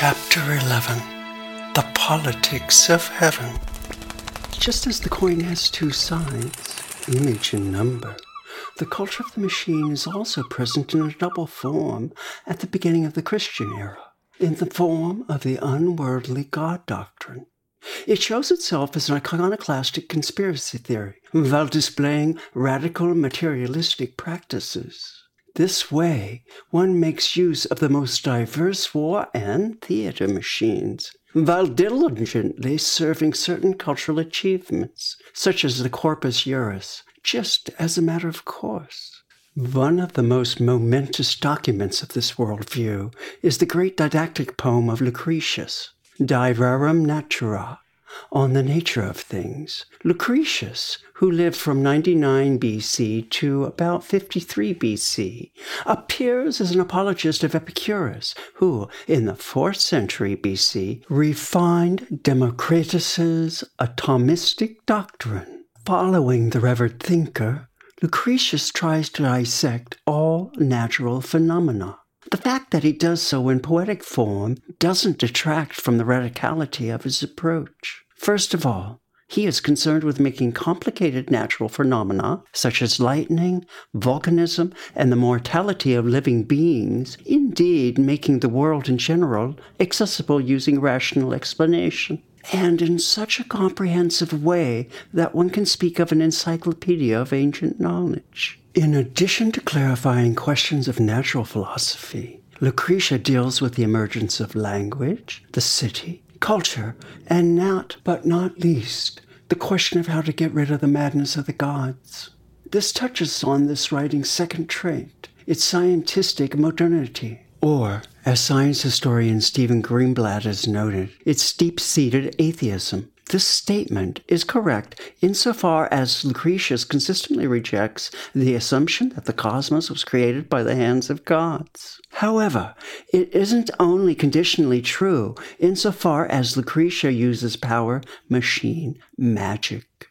Chapter 11 The Politics of Heaven. Just as the coin has two sides, image and number, the culture of the machine is also present in a double form at the beginning of the Christian era, in the form of the unworldly God doctrine. It shows itself as an iconoclastic conspiracy theory while displaying radical materialistic practices. This way, one makes use of the most diverse war and theater machines, while diligently serving certain cultural achievements, such as the Corpus Juris, just as a matter of course. One of the most momentous documents of this worldview is the great didactic poem of Lucretius, De Rerum Natura, on the nature of things. Lucretius, who lived from 99 BC to about 53 BC, appears as an apologist of Epicurus, who, in the 4th century BC, refined Democritus's atomistic doctrine. Following the revered thinker, Lucretius tries to dissect all natural phenomena. The fact that he does so in poetic form doesn't detract from the radicality of his approach. First of all, he is concerned with making complicated natural phenomena, such as lightning, volcanism, and the mortality of living beings, indeed making the world in general accessible using rational explanation. And in such a comprehensive way that one can speak of an encyclopedia of ancient knowledge. In addition to clarifying questions of natural philosophy, Lucretius deals with the emergence of language, the city, culture, and not, but not least, the question of how to get rid of the madness of the gods. This touches on this writing's second trait, its scientistic modernity, or, as science historian Stephen Greenblatt has noted, its deep seated atheism. This statement is correct insofar as Lucretius consistently rejects the assumption that the cosmos was created by the hands of gods. However, it isn't only conditionally true insofar as Lucretius uses power, machine, magic.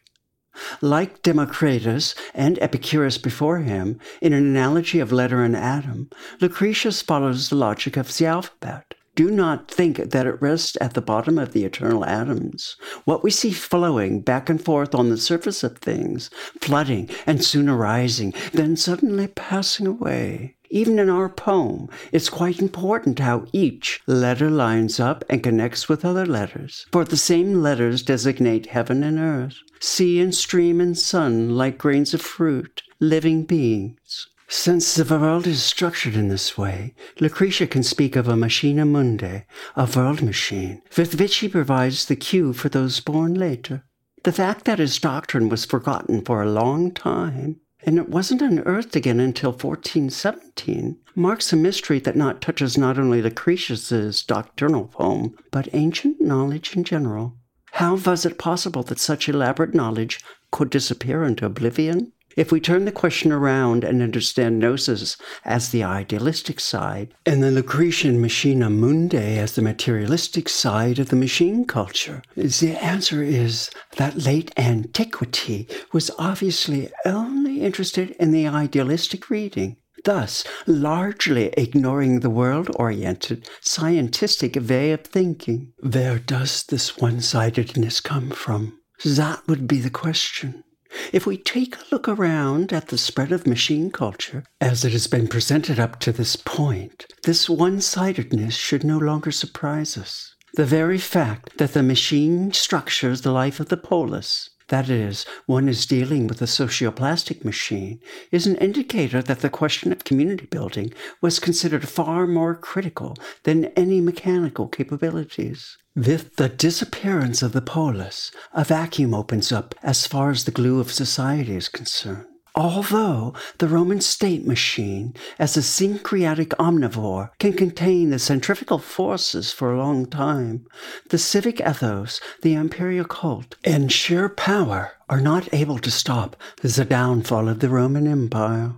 Like Democritus and Epicurus before him, in an analogy of letter and atom, Lucretius follows the logic of the alphabet. Do not think that it rests at the bottom of the eternal atoms. What we see flowing back and forth on the surface of things, flooding and soon arising, then suddenly passing away. Even in our poem, it's quite important how each letter lines up and connects with other letters, for the same letters designate heaven and earth, sea and stream and sun like grains of fruit, living beings. Since the world is structured in this way, Lucretius can speak of a machina mundi, a world machine, with which he provides the cue for those born later. The fact that his doctrine was forgotten for a long time, and it wasn't unearthed again until 1417, marks a mystery that not touches not only Lucretius's doctrinal poem, but ancient knowledge in general. How was it possible that such elaborate knowledge could disappear into oblivion? If we turn the question around and understand gnosis as the idealistic side and the Lucretian machina mundi as the materialistic side of the machine culture, the answer is that late antiquity was obviously only interested in the idealistic reading thus largely ignoring the world oriented scientific way of thinking. Where does this one sidedness come from? That would be the question. If we take a look around at the spread of machine culture as it has been presented up to this point, this one sidedness should no longer surprise us. The very fact that the machine structures the life of the polis, that is, one is dealing with a socioplastic machine, is an indicator that the question of community building was considered far more critical than any mechanical capabilities. With the disappearance of the polis, a vacuum opens up as far as the glue of society is concerned. Although the Roman state machine, as a syncretic omnivore, can contain the centrifugal forces for a long time, the civic ethos, the imperial cult, and sheer power are not able to stop the downfall of the Roman Empire.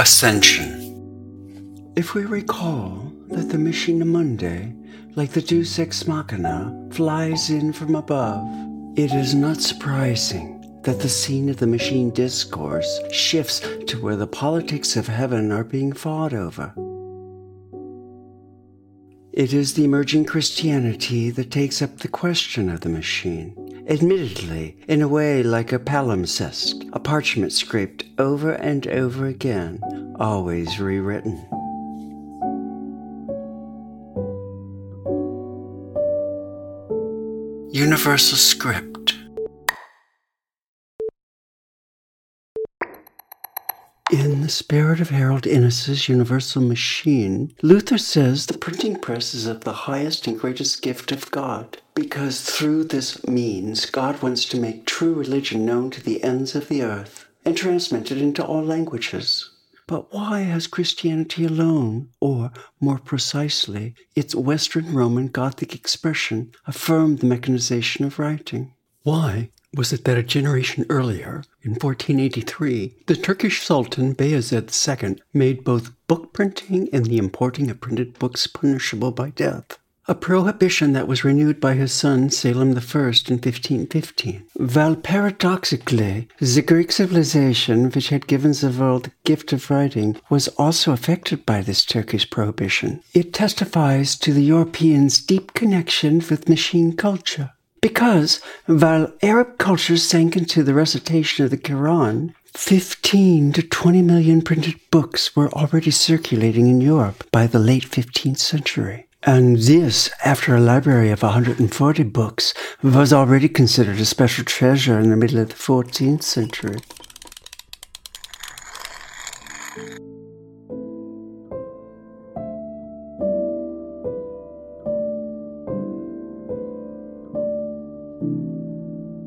Ascension. If we recall that the Machina Mundi, like the Deus Ex Machina, flies in from above, it is not surprising that the scene of the machine discourse shifts to where the politics of heaven are being fought over. It is the emerging Christianity that takes up the question of the machine, admittedly, in a way like a palimpsest, a parchment scraped over and over again, always rewritten. Universal Script In the spirit of Harold Innis's Universal Machine, Luther says the printing press is of the highest and greatest gift of God, because through this means God wants to make true religion known to the ends of the earth and transmitted into all languages. But why has Christianity alone, or more precisely, its Western Roman Gothic expression, affirmed the mechanization of writing? Why was it that a generation earlier, in 1483, the Turkish Sultan Bayezid II made both book printing and the importing of printed books punishable by death? A prohibition that was renewed by his son Selim I in 1515. While paradoxically, the Greek civilization, which had given the world the gift of writing, was also affected by this Turkish prohibition. It testifies to the Europeans' deep connection with machine culture. Because while Arab culture sank into the recitation of the Quran, 15 to 20 million printed books were already circulating in Europe by the late 15th century. And this, after a library of 140 books, was already considered a special treasure in the middle of the 14th century.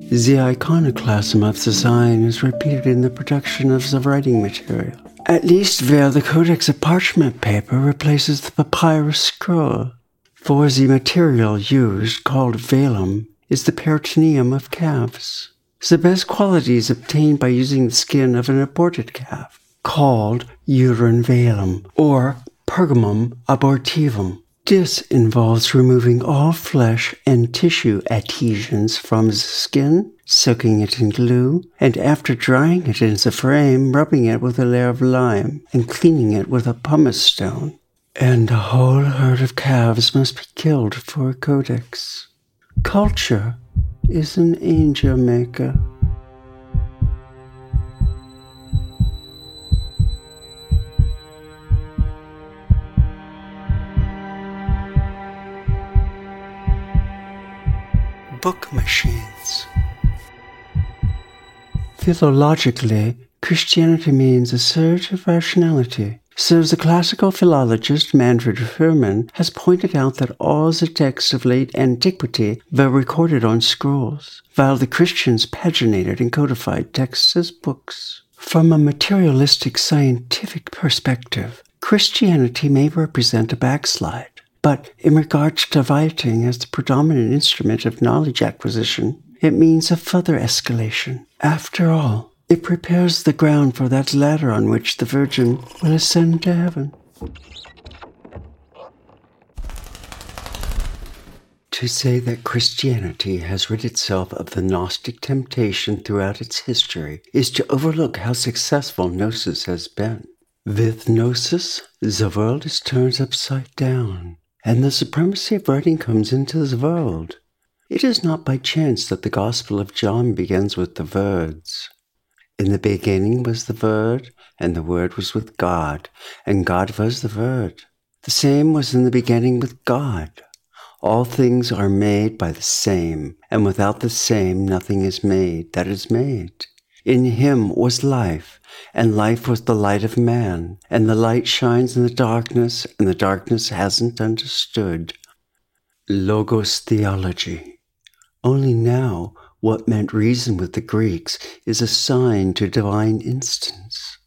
The iconoclasm of the sign is repeated in the production of the writing material, at least where the codex of parchment paper replaces the papyrus scroll. For the material used, called vellum, is the peritoneum of calves. The best quality is obtained by using the skin of an aborted calf, called uterine vellum, or pergamum abortivum. This involves removing all flesh and tissue adhesions from the skin, soaking it in glue, and after drying it in the frame, rubbing it with a layer of lime and cleaning it with a pumice stone. And a whole herd of calves must be killed for a codex. Culture is an angel maker. book machines. Philologically, Christianity means a surge of rationality. So as the classical philologist Manfred Fuhrmann has pointed out that all the texts of late antiquity were recorded on scrolls, while the Christians paginated and codified texts as books. From a materialistic scientific perspective, Christianity may represent a backslide. But in regards to writing as the predominant instrument of knowledge acquisition, it means a further escalation. After all, it prepares the ground for that ladder on which the Virgin will ascend to heaven. To say that Christianity has rid itself of the Gnostic temptation throughout its history is to overlook how successful Gnosis has been. With Gnosis, the world is turned upside down and the supremacy of writing comes into the world. It is not by chance that the Gospel of John begins with the words In the beginning was the Word, and the Word was with God, and God was the Word. The same was in the beginning with God. All things are made by the same, and without the same nothing is made that is made. In him was life, and life was the light of man, and the light shines in the darkness, and the darkness hasn't understood. Logos theology. Only now, what meant reason with the Greeks is assigned to divine instance.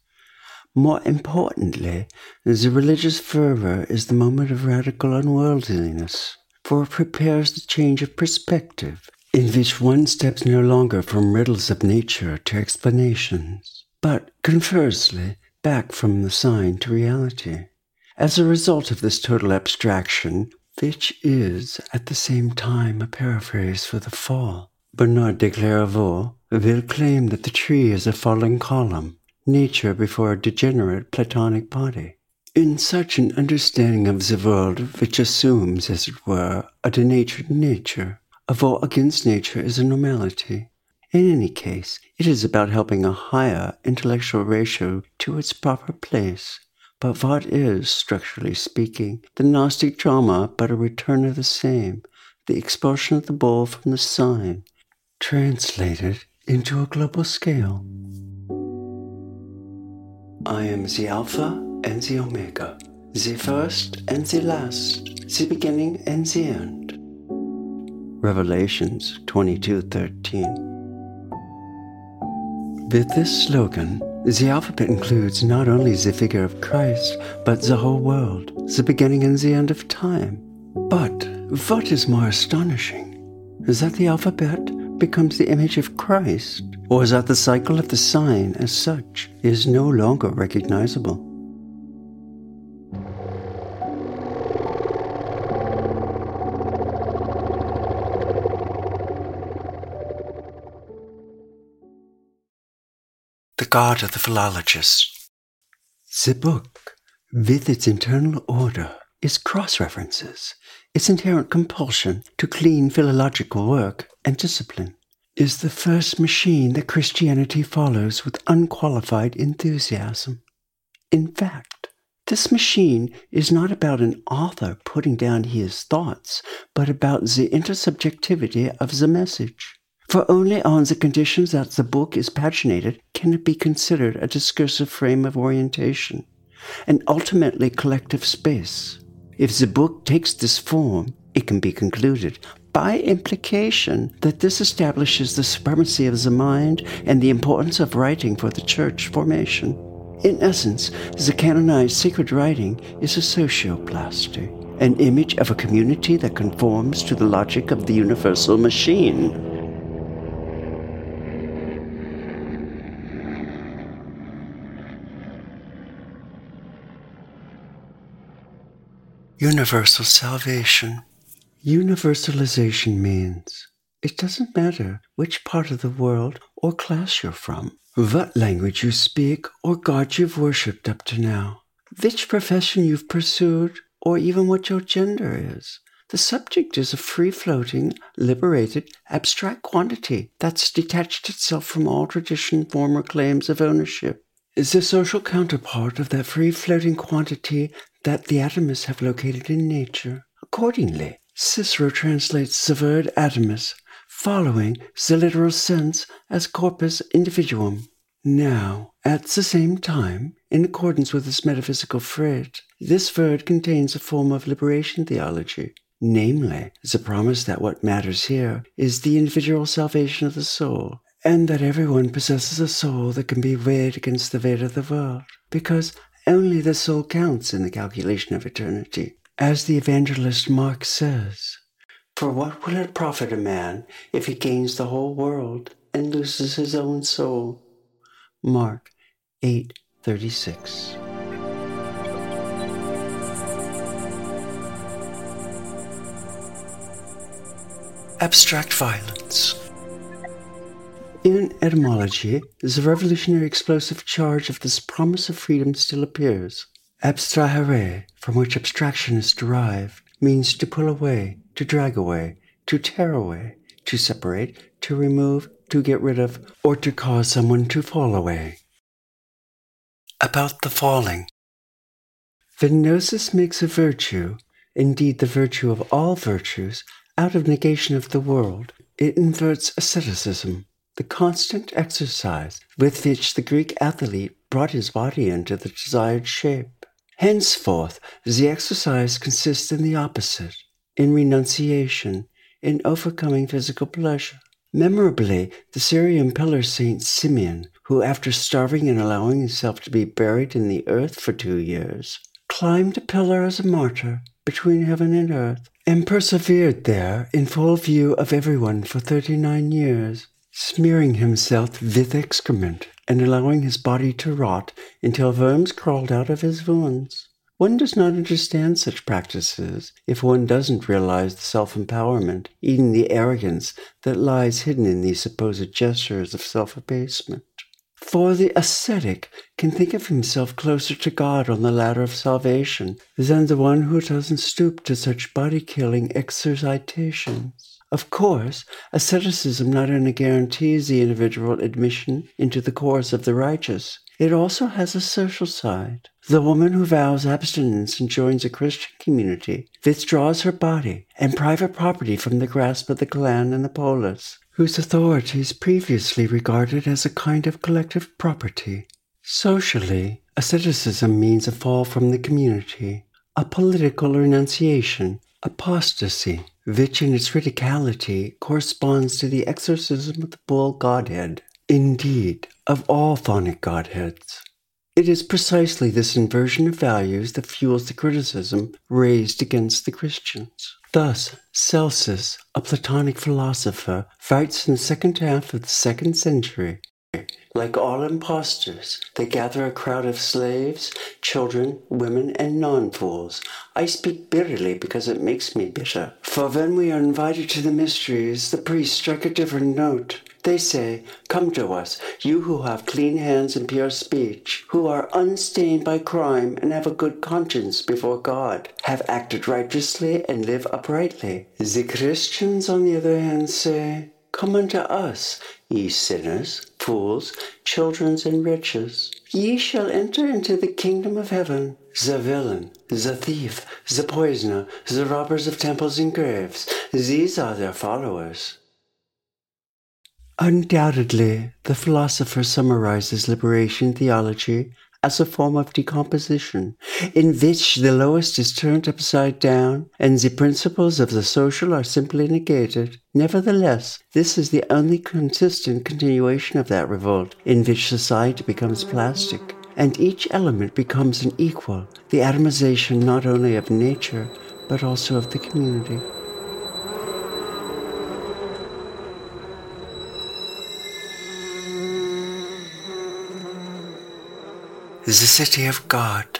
More importantly, the religious fervor is the moment of radical unworldliness, for it prepares the change of perspective in which one steps no longer from riddles of nature to explanations, but conversely back from the sign to reality. As a result of this total abstraction, which is at the same time a paraphrase for the fall, Bernard de Clairvaux, will claim that the tree is a falling column, nature before a degenerate Platonic body. In such an understanding of the world, which assumes, as it were, a denatured nature, a vote against nature is a normality. In any case, it is about helping a higher intellectual ratio to its proper place. But what is, structurally speaking, the Gnostic drama but a return of the same, the expulsion of the bull from the sign, translated into a global scale? I am the Alpha and the Omega, the first and the last, the beginning and the end. Revelations 22:13. With this slogan, the alphabet includes not only the figure of Christ, but the whole world, the beginning and the end of time. But what is more astonishing is that the alphabet becomes the image of Christ, or is that the cycle of the sign as such is no longer recognizable. The God of the Philologist. The book, with its internal order, its cross references, its inherent compulsion to clean philological work and discipline, is the first machine that Christianity follows with unqualified enthusiasm. In fact, this machine is not about an author putting down his thoughts, but about the intersubjectivity of the message. For only on the conditions that the book is paginated can it be considered a discursive frame of orientation, and ultimately collective space. If the book takes this form, it can be concluded by implication that this establishes the supremacy of the mind and the importance of writing for the church formation. In essence, the canonized sacred writing is a socioplasty, an image of a community that conforms to the logic of the universal machine. Universal salvation. Universalization means it doesn't matter which part of the world or class you're from, what language you speak or God you've worshipped up to now, which profession you've pursued, or even what your gender is. The subject is a free floating, liberated, abstract quantity that's detached itself from all tradition, former claims of ownership. Is the social counterpart of that free floating quantity that the atomists have located in nature. Accordingly, Cicero translates the word atomus, following the literal sense as corpus individuum. Now, at the same time, in accordance with this metaphysical phrase, this word contains a form of liberation theology, namely, the promise that what matters here is the individual salvation of the soul, and that everyone possesses a soul that can be weighed against the weight of the world, because only the soul counts in the calculation of eternity. As the evangelist Mark says, For what will it profit a man if he gains the whole world and loses his own soul? Mark 8:36. Abstract violence. In etymology, the revolutionary explosive charge of this promise of freedom still appears. Abstrahere, from which abstraction is derived, means to pull away, to drag away, to tear away, to separate, to remove, to get rid of, or to cause someone to fall away. About the falling. The gnosis makes a virtue, indeed the virtue of all virtues, out of negation of the world. It inverts asceticism the constant exercise with which the Greek athlete brought his body into the desired shape. Henceforth, the exercise consists in the opposite, in renunciation, in overcoming physical pleasure. Memorably, the Syrian pillar saint Simeon, who after starving and allowing himself to be buried in the earth for two years, climbed a pillar as a martyr between heaven and earth, and persevered there in full view of everyone for thirty nine years smearing himself with excrement and allowing his body to rot until worms crawled out of his wounds. One does not understand such practices if one doesn't realize the self empowerment, even the arrogance that lies hidden in these supposed gestures of self abasement. For the ascetic can think of himself closer to God on the ladder of salvation than the one who doesn't stoop to such body killing exercitations. Of course, asceticism not only guarantees the individual admission into the course of the righteous, it also has a social side. The woman who vows abstinence and joins a Christian community withdraws her body and private property from the grasp of the clan and the polis, whose authority is previously regarded as a kind of collective property. Socially, asceticism means a fall from the community, a political renunciation, apostasy, which in its radicality corresponds to the exorcism of the bull Godhead. Indeed, of all phonic godheads. It is precisely this inversion of values that fuels the criticism raised against the Christians. Thus, Celsus, a Platonic philosopher, writes in the second half of the second century like all impostors, they gather a crowd of slaves, children, women, and non fools. I speak bitterly because it makes me bitter. For when we are invited to the mysteries, the priests strike a different note. They say, Come to us, you who have clean hands and pure speech, who are unstained by crime and have a good conscience before God, have acted righteously and live uprightly. The Christians, on the other hand, say, Come unto us, ye sinners, fools, children, and riches. Ye shall enter into the kingdom of heaven. The villain, the thief, the poisoner, the robbers of temples and graves, these are their followers. Undoubtedly, the philosopher summarizes liberation theology as a form of decomposition, in which the lowest is turned upside down and the principles of the social are simply negated. Nevertheless, this is the only consistent continuation of that revolt, in which society becomes plastic, and each element becomes an equal, the atomization not only of nature, but also of the community. The city of God.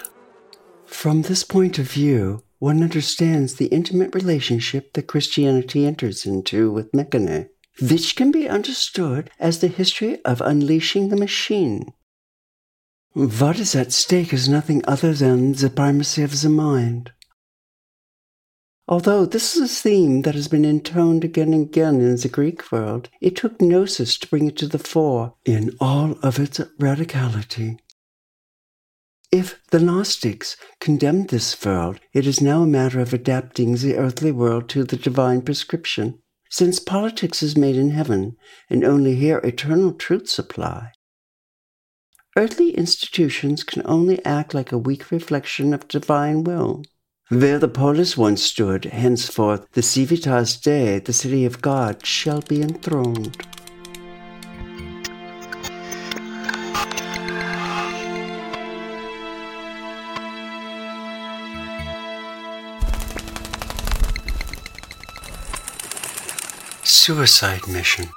From this point of view, one understands the intimate relationship that Christianity enters into with Mechane, which can be understood as the history of unleashing the machine. What is at stake is nothing other than the primacy of the mind. Although this is a theme that has been intoned again and again in the Greek world, it took Gnosis to bring it to the fore in all of its radicality. If the Gnostics condemned this world, it is now a matter of adapting the earthly world to the divine prescription, since politics is made in heaven, and only here eternal truths apply. Earthly institutions can only act like a weak reflection of divine will. Where the polis once stood, henceforth the Civitas Dei, the city of God, shall be enthroned. Suicide mission.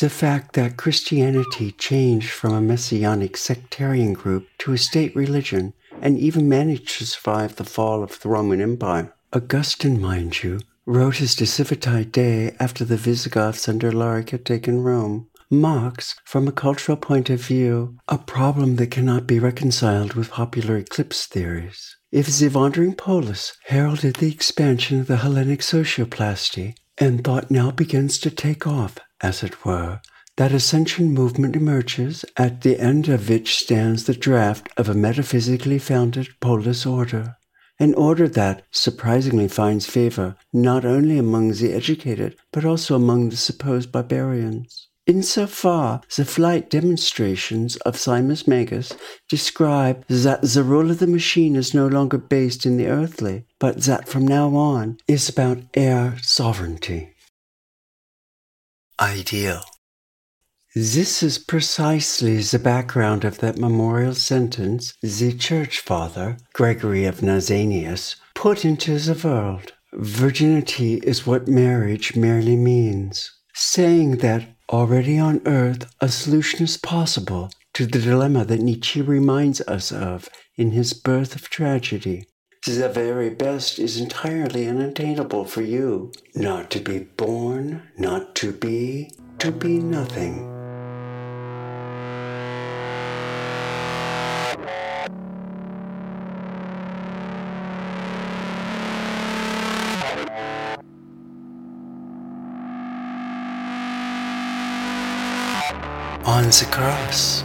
The fact that Christianity changed from a messianic sectarian group to a state religion and even managed to survive the fall of the Roman Empire. Augustine, mind you, wrote his De Civitate Dei after the Visigoths under Alaric had taken Rome, marks, from a cultural point of view, a problem that cannot be reconciled with popular eclipse theories. If the wandering polis heralded the expansion of the Hellenic socioplasty, and thought now begins to take off, as it were, that ascension movement emerges, at the end of which stands the draft of a metaphysically founded polis order, an order that surprisingly finds favor not only among the educated, but also among the supposed barbarians. Insofar, the flight demonstrations of Simon Magus describe that the role of the machine is no longer based in the earthly, but that from now on is about air sovereignty. Ideal. This is precisely the background of that memorial sentence the Church Father, Gregory of Nazianzus, put into the world. Virginity is what marriage merely means, saying that Already on earth, a solution is possible to the dilemma that Nietzsche reminds us of in his Birth of Tragedy. The very best is entirely unattainable for you. Not to be born, not to be, to be nothing. On the cross.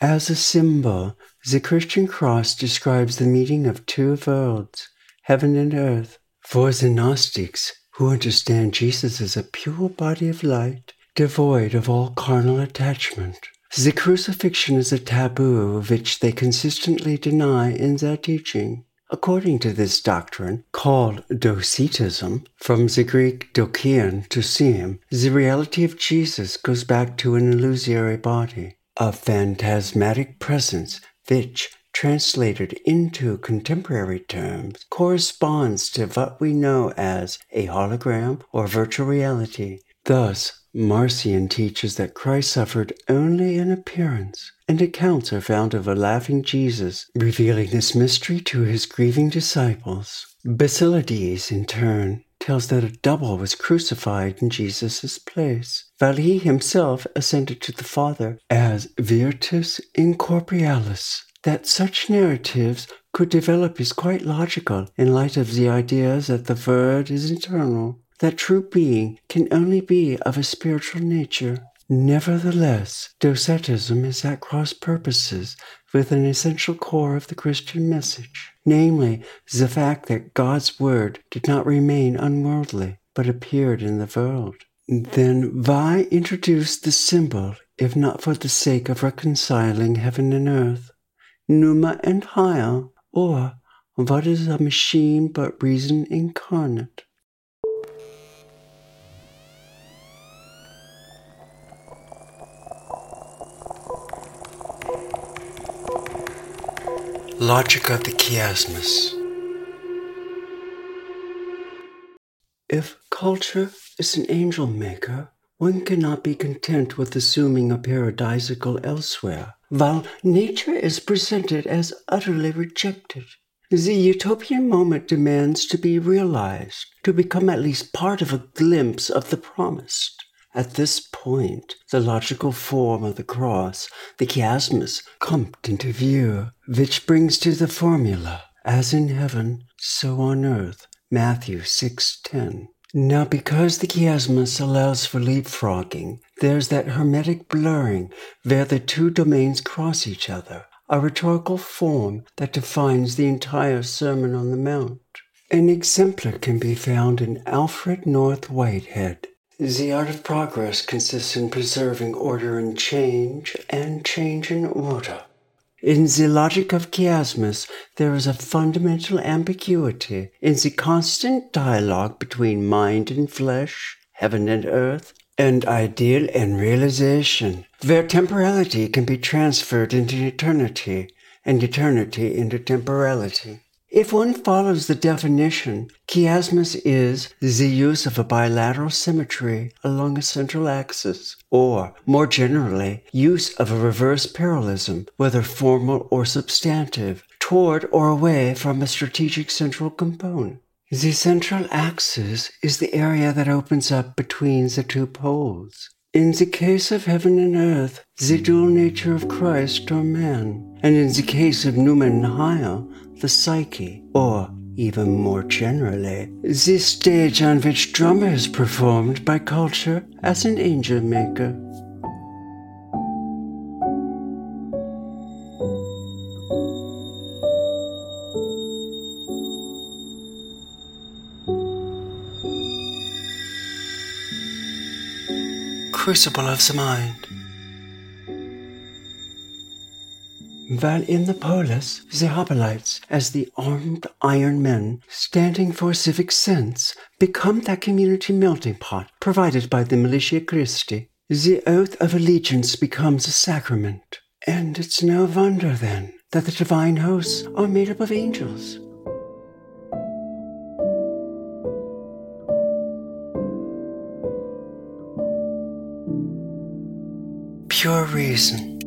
As a symbol, the Christian cross describes the meeting of two worlds, heaven and earth. For the Gnostics, who understand Jesus as a pure body of light, devoid of all carnal attachment, the crucifixion is a taboo which they consistently deny in their teaching. According to this doctrine, called docetism, from the Greek dokein to seem, the reality of Jesus goes back to an illusory body, a phantasmatic presence which, translated into contemporary terms, corresponds to what we know as a hologram or virtual reality. Thus, Marcion teaches that Christ suffered only in appearance, and accounts are found of a laughing Jesus revealing this mystery to his grieving disciples. Basilides, in turn, tells that a double was crucified in Jesus' place, while he himself ascended to the Father as Virtus Incorporealis. That such narratives could develop is quite logical in light of the ideas that the Word is eternal that true being can only be of a spiritual nature. Nevertheless, docetism is at cross purposes with an essential core of the Christian message, namely, the fact that God's Word did not remain unworldly, but appeared in the world. Then why introduce the symbol if not for the sake of reconciling heaven and earth? Pneuma and Hyle, or what is a machine but reason incarnate? Logic of the chiasmus. If culture is an angel maker, one cannot be content with assuming a paradisical elsewhere, while nature is presented as utterly rejected. The utopian moment demands to be realized, to become at least part of a glimpse of the promised. At this point, the logical form of the cross, the chiasmus, comes into view, which brings to the formula, as in heaven, so on earth, Matthew 6.10. Now, because the chiasmus allows for leapfrogging, there's that hermetic blurring where the two domains cross each other, a rhetorical form that defines the entire Sermon on the Mount. An exemplar can be found in Alfred North Whitehead, the art of progress consists in preserving order in change and change in order. In the logic of chiasmus, there is a fundamental ambiguity in the constant dialogue between mind and flesh, heaven and earth, and ideal and realization, where temporality can be transferred into eternity and eternity into temporality. If one follows the definition, chiasmus is the use of a bilateral symmetry along a central axis, or, more generally, use of a reverse parallelism, whether formal or substantive, toward or away from a strategic central component. The central axis is the area that opens up between the two poles. In the case of heaven and earth, the dual nature of Christ or man, and in the case of Pneuma and Hyle, the psyche, or even more generally, the stage on which drama is performed by culture as an angel maker. Crucible of the Mind. While in the polis, the hoplites, as the armed iron men, standing for civic sense, become that community melting pot provided by the Militia Christi. The oath of allegiance becomes a sacrament. And it's no wonder, then, that the divine hosts are made up of angels. pure reason.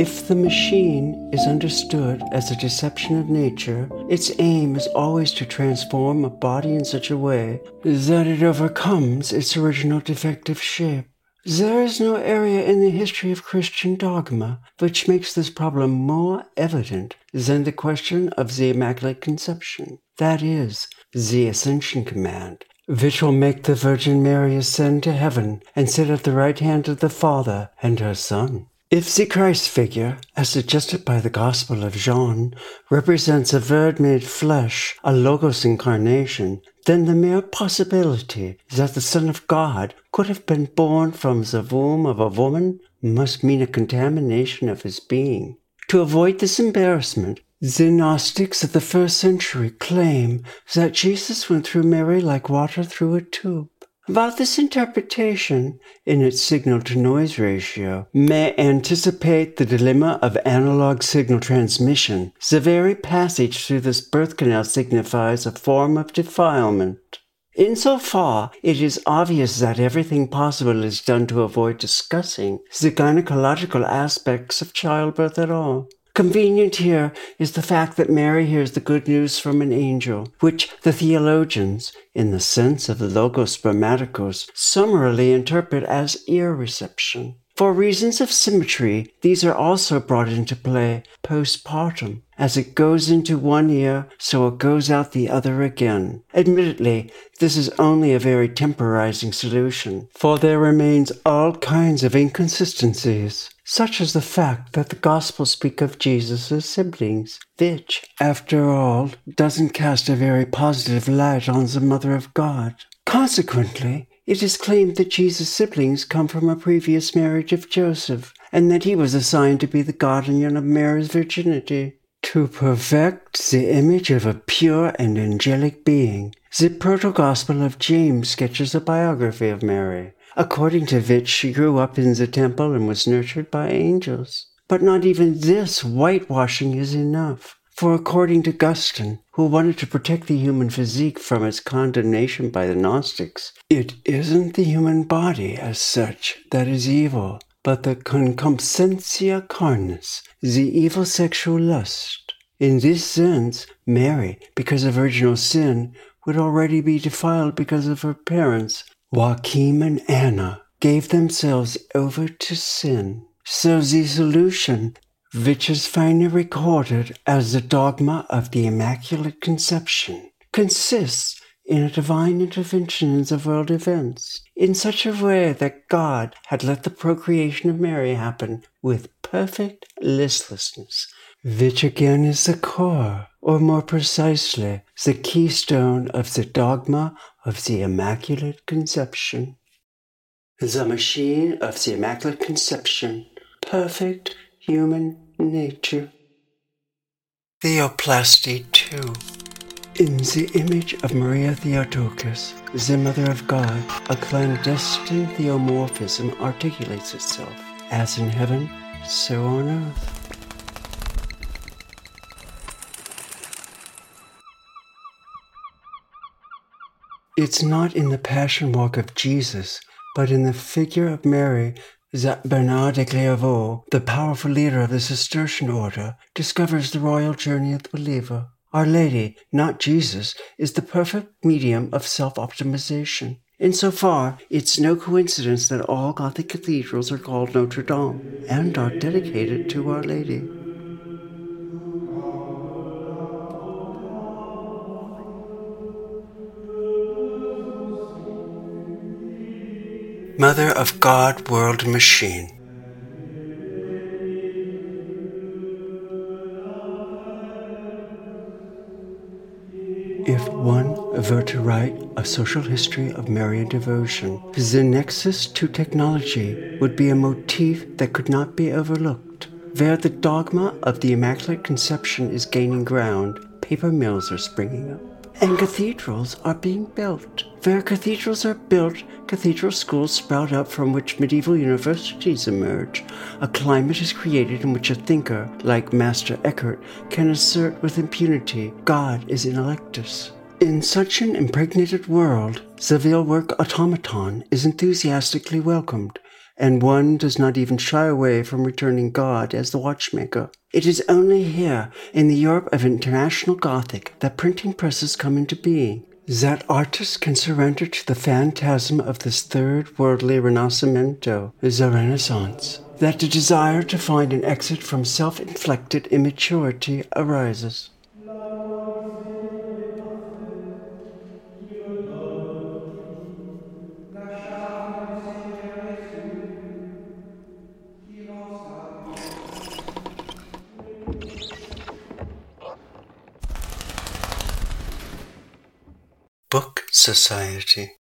If the machine is understood as a deception of nature, its aim is always to transform a body in such a way that it overcomes its original defective shape. There is no area in the history of Christian dogma which makes this problem more evident than the question of the Immaculate Conception, that is, the Ascension command, which will make the Virgin Mary ascend to heaven and sit at the right hand of the Father and her Son. If the Christ figure, as suggested by the Gospel of John, represents a Word made flesh, a Logos incarnation, then the mere possibility that the Son of God could have been born from the womb of a woman must mean a contamination of his being. To avoid this embarrassment, the Gnostics of the first century claim that Jesus went through Mary like water through a tube. About this interpretation, in its signal to noise ratio, may anticipate the dilemma of analog signal transmission. The very passage through this birth canal signifies a form of defilement. Insofar, it is obvious that everything possible is done to avoid discussing the gynecological aspects of childbirth at all. Convenient here is the fact that Mary hears the good news from an angel, which the theologians, in the sense of the Logos Spermaticos, summarily interpret as ear reception. For reasons of symmetry, these are also brought into play postpartum. As it goes into one ear, so it goes out the other again. Admittedly, this is only a very temporizing solution, for there remains all kinds of inconsistencies such as the fact that the Gospels speak of Jesus' siblings, which, after all, doesn't cast a very positive light on the Mother of God. Consequently, it is claimed that Jesus' siblings come from a previous marriage of Joseph, and that he was assigned to be the guardian of Mary's virginity. To perfect the image of a pure and angelic being, the proto-gospel of James sketches a biography of Mary, according to which she grew up in the temple and was nurtured by angels. But not even this whitewashing is enough. For according to Augustine, who wanted to protect the human physique from its condemnation by the Gnostics, it isn't the human body as such that is evil, but the concupiscentia carnis, the evil sexual lust. In this sense, Mary, because of original sin, would already be defiled because of her parents, Joachim and Anna gave themselves over to sin. So the solution, which is finally recorded as the dogma of the Immaculate Conception, consists in a divine intervention in the world events, in such a way that God had let the procreation of Mary happen with perfect listlessness, which again is the core, or more precisely, the keystone of the dogma of the Immaculate Conception. The machine of the Immaculate Conception, perfect human nature. Theoplasty 2. In the image of Maria Theotokos, the Mother of God, a clandestine theomorphism articulates itself, as in heaven, so on earth. It's not in the passion walk of Jesus, but in the figure of Mary that Bernard de Clairvaux, the powerful leader of the Cistercian order, discovers the royal journey of the believer. Our Lady, not Jesus, is the perfect medium of self optimization. Insofar, it's no coincidence that all Gothic cathedrals are called Notre Dame and are dedicated to Our Lady. Mother of God World Machine. If one were to write a social history of Marian devotion, the nexus to technology would be a motif that could not be overlooked. Where the dogma of the Immaculate Conception is gaining ground, paper mills are springing up and cathedrals are being built. Where cathedrals are built, cathedral schools sprout up from which medieval universities emerge. A climate is created in which a thinker, like Master Eckhart, can assert with impunity God is intellectus. In such an impregnated world, veil work automaton is enthusiastically welcomed, and one does not even shy away from returning God as the watchmaker. It is only here, in the Europe of international Gothic, that printing presses come into being. That artists can surrender to the phantasm of this third worldly Renascimento, the Renaissance. That the desire to find an exit from self inflicted immaturity arises. Society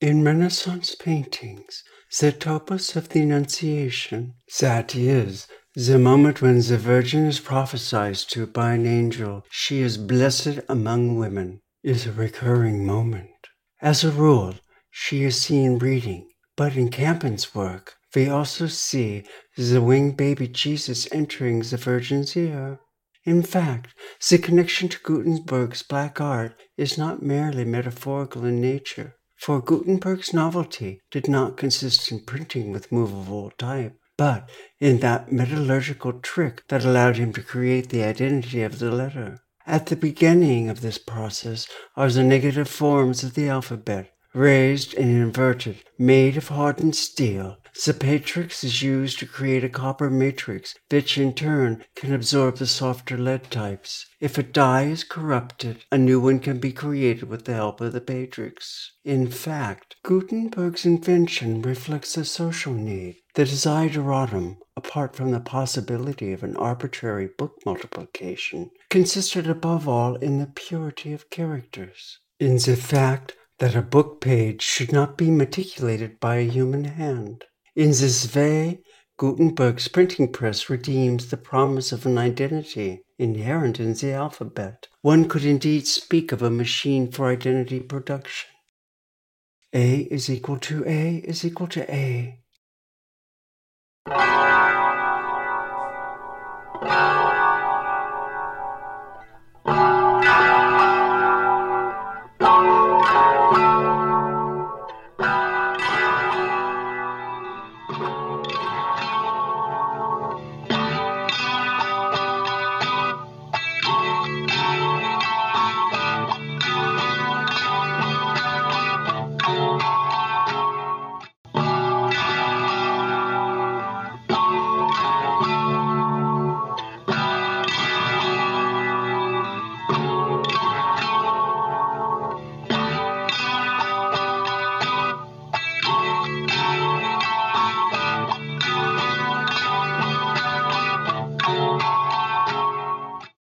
In Renaissance paintings, the topos of the Annunciation, that is, the moment when the Virgin is prophesied to by an angel, she is blessed among women, is a recurring moment. As a rule, she is seen reading, but in Campin's work, we also see the winged baby Jesus entering the Virgin's ear. In fact, the connection to Gutenberg's black art is not merely metaphorical in nature, for Gutenberg's novelty did not consist in printing with movable type, but in that metallurgical trick that allowed him to create the identity of the letter. At the beginning of this process are the negative forms of the alphabet, raised and inverted, made of hardened steel. The matrix is used to create a copper matrix, which in turn can absorb the softer lead types. If a die is corrupted, a new one can be created with the help of the matrix. In fact, Gutenberg's invention reflects a social need. The desideratum, apart from the possibility of an arbitrary book multiplication, consisted above all in the purity of characters. In the fact that a book page should not be meticulated by a human hand. In this way, Gutenberg's printing press redeems the promise of an identity inherent in the alphabet. One could indeed speak of a machine for identity production. A is equal to A is equal to A.